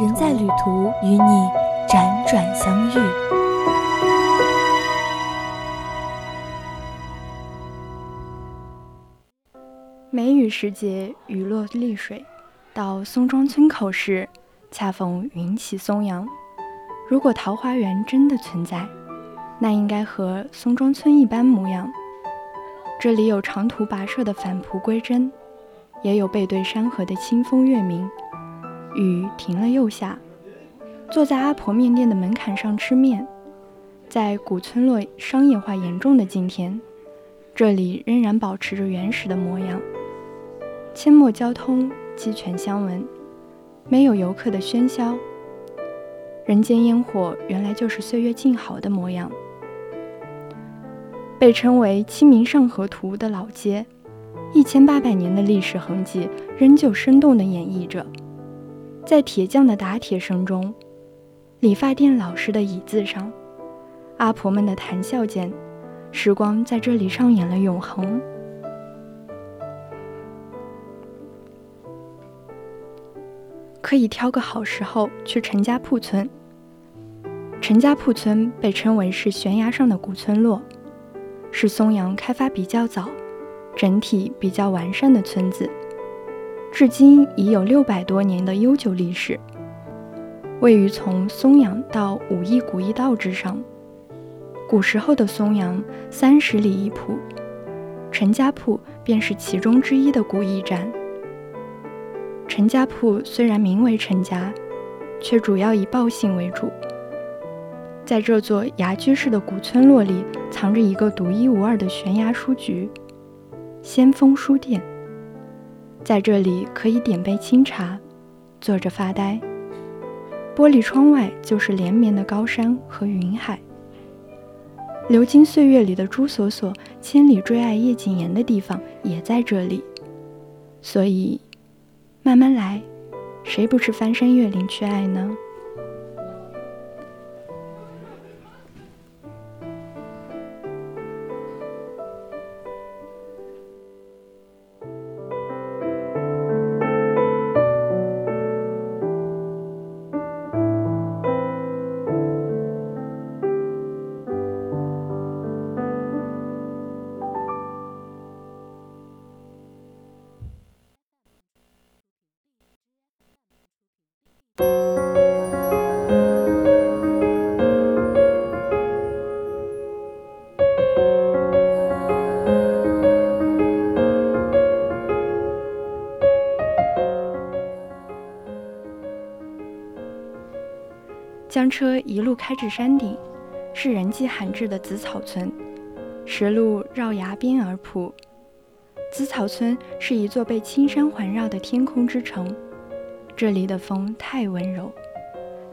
人在旅途，与你辗转相遇。梅雨时节，雨落丽水，到松庄村口时。恰逢云起松阳，如果桃花源真的存在，那应该和松庄村一般模样。这里有长途跋涉的返璞归真，也有背对山河的清风月明。雨停了又下，坐在阿婆面店的门槛上吃面。在古村落商业化严重的今天，这里仍然保持着原始的模样。阡陌交通，鸡犬相闻。没有游客的喧嚣，人间烟火原来就是岁月静好的模样。被称为《清明上河图》的老街，一千八百年的历史痕迹仍旧生动地演绎着。在铁匠的打铁声中，理发店老师的椅子上，阿婆们的谈笑间，时光在这里上演了永恒。可以挑个好时候去陈家铺村。陈家铺村被称为是悬崖上的古村落，是松阳开发比较早、整体比较完善的村子，至今已有六百多年的悠久历史。位于从松阳到武义古驿道之上，古时候的松阳三十里一铺，陈家铺便是其中之一的古驿站。陈家铺虽然名为陈家，却主要以报信为主。在这座崖居式的古村落里，藏着一个独一无二的悬崖书局——先锋书店。在这里可以点杯清茶，坐着发呆。玻璃窗外就是连绵的高山和云海。流金岁月里的朱锁锁千里追爱叶谨言的地方也在这里，所以。慢慢来，谁不是翻山越岭去爱呢？车一路开至山顶，是人迹罕至的紫草村。石路绕崖边而铺。紫草村是一座被青山环绕的天空之城。这里的风太温柔，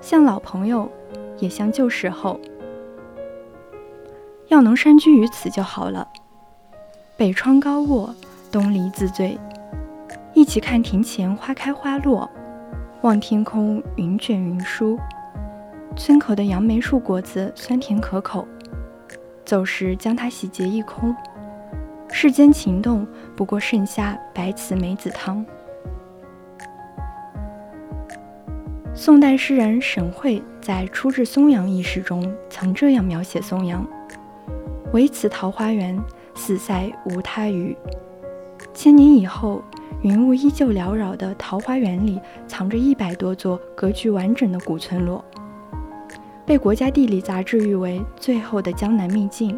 像老朋友，也像旧时候。要能山居于此就好了。北窗高卧，东篱自醉，一起看庭前花开花落，望天空云卷云舒。村口的杨梅树果子酸甜可口，走时将它洗劫一空。世间情动，不过剩下白瓷梅子汤。宋代诗人沈慧在《初至松阳》一诗中曾这样描写松阳：“唯此桃花源，四塞无他语。”千年以后，云雾依旧缭绕的桃花源里，藏着一百多座格局完整的古村落。被国家地理杂志誉为最后的江南秘境。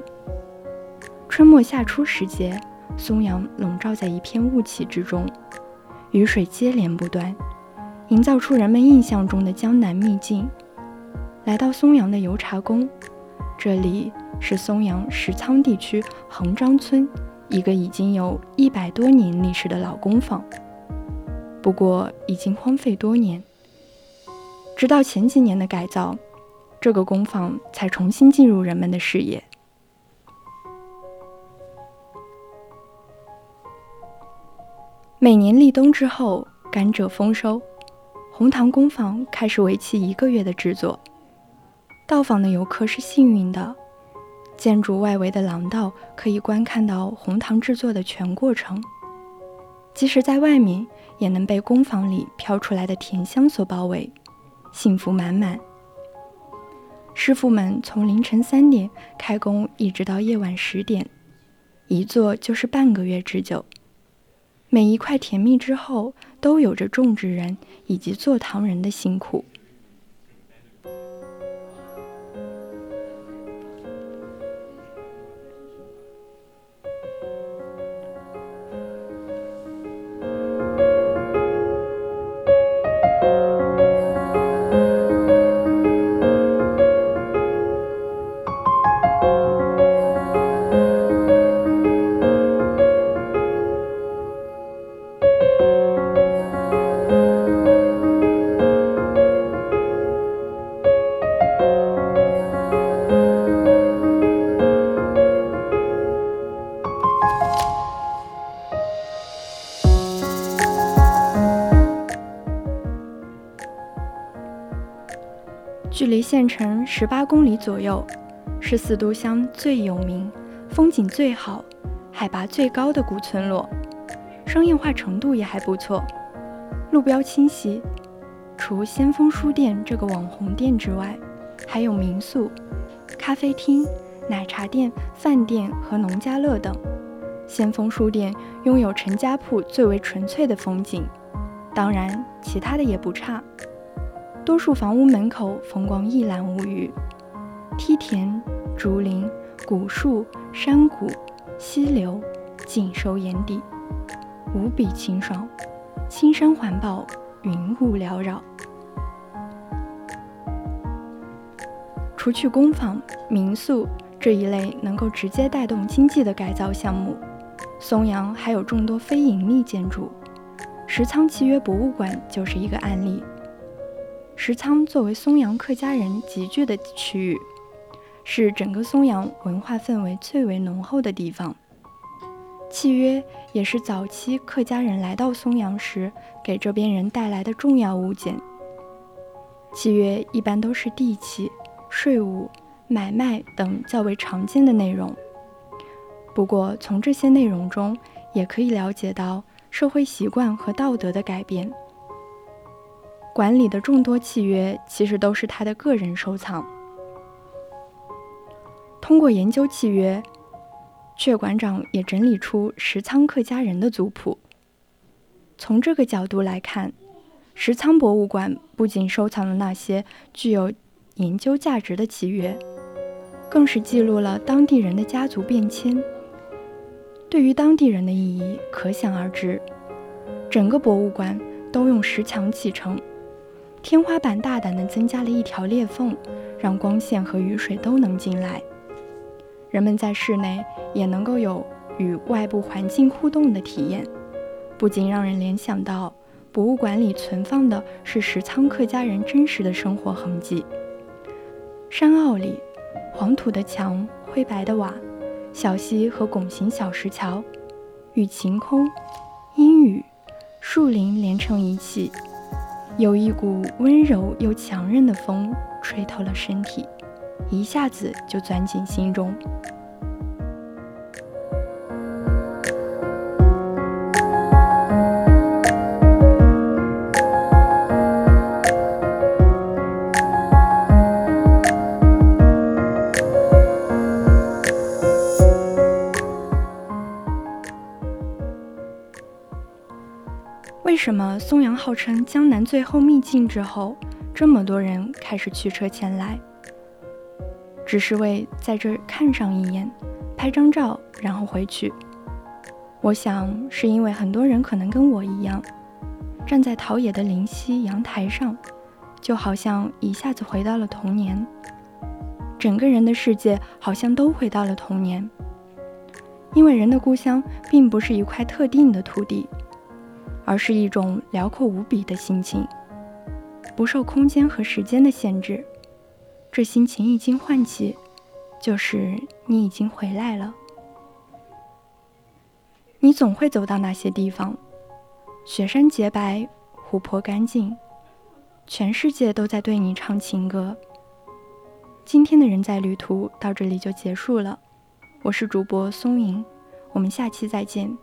春末夏初时节，松阳笼罩在一片雾气之中，雨水接连不断，营造出人们印象中的江南秘境。来到松阳的油茶宫，这里是松阳石仓地区横张村一个已经有一百多年历史的老工坊，不过已经荒废多年。直到前几年的改造，这个工坊才重新进入人们的视野。每年立冬之后，甘蔗丰收，红糖工坊开始为期一个月的制作。到访的游客是幸运的，建筑外围的廊道可以观看到红糖制作的全过程。即使在外面，也能被工坊里飘出来的甜香所包围，幸福满满。师傅们从凌晨三点开工，一直到夜晚十点，一做就是半个月之久。每一块甜蜜之后，都有着种植人以及做糖人的辛苦。距离县城十八公里左右，是四都乡最有名、风景最好、海拔最高的古村落，商业化程度也还不错，路标清晰。除先锋书店这个网红店之外，还有民宿、咖啡厅、奶茶店、饭店和农家乐等。先锋书店拥有陈家铺最为纯粹的风景，当然其他的也不差。多数房屋门口风光一览无余，梯田、竹林、古树、山谷、溪流尽收眼底，无比清爽。青山环抱，云雾缭绕。除去工坊、民宿这一类能够直接带动经济的改造项目，松阳还有众多非盈利建筑，石仓契约博物馆就是一个案例。石仓作为松阳客家人集聚的区域，是整个松阳文化氛围最为浓厚的地方。契约也是早期客家人来到松阳时给这边人带来的重要物件。契约一般都是地契、税务、买卖等较为常见的内容。不过，从这些内容中也可以了解到社会习惯和道德的改变。馆里的众多契约其实都是他的个人收藏。通过研究契约，阙馆长也整理出石仓客家人的族谱。从这个角度来看，石仓博物馆不仅收藏了那些具有研究价值的契约，更是记录了当地人的家族变迁。对于当地人的意义可想而知。整个博物馆都用石墙砌成。天花板大胆地增加了一条裂缝，让光线和雨水都能进来。人们在室内也能够有与外部环境互动的体验，不仅让人联想到博物馆里存放的是石仓客家人真实的生活痕迹。山坳里，黄土的墙，灰白的瓦，小溪和拱形小石桥，与晴空、阴雨、树林连成一气。有一股温柔又强韧的风吹透了身体，一下子就钻进心中。为什么松阳号称江南最后秘境之后，这么多人开始驱车前来？只是为在这看上一眼，拍张照，然后回去。我想是因为很多人可能跟我一样，站在陶冶的灵溪阳台上，就好像一下子回到了童年，整个人的世界好像都回到了童年。因为人的故乡并不是一块特定的土地。而是一种辽阔无比的心情，不受空间和时间的限制。这心情一经唤起，就是你已经回来了。你总会走到那些地方，雪山洁白，湖泊干净，全世界都在对你唱情歌。今天的人在旅途到这里就结束了，我是主播松影，我们下期再见。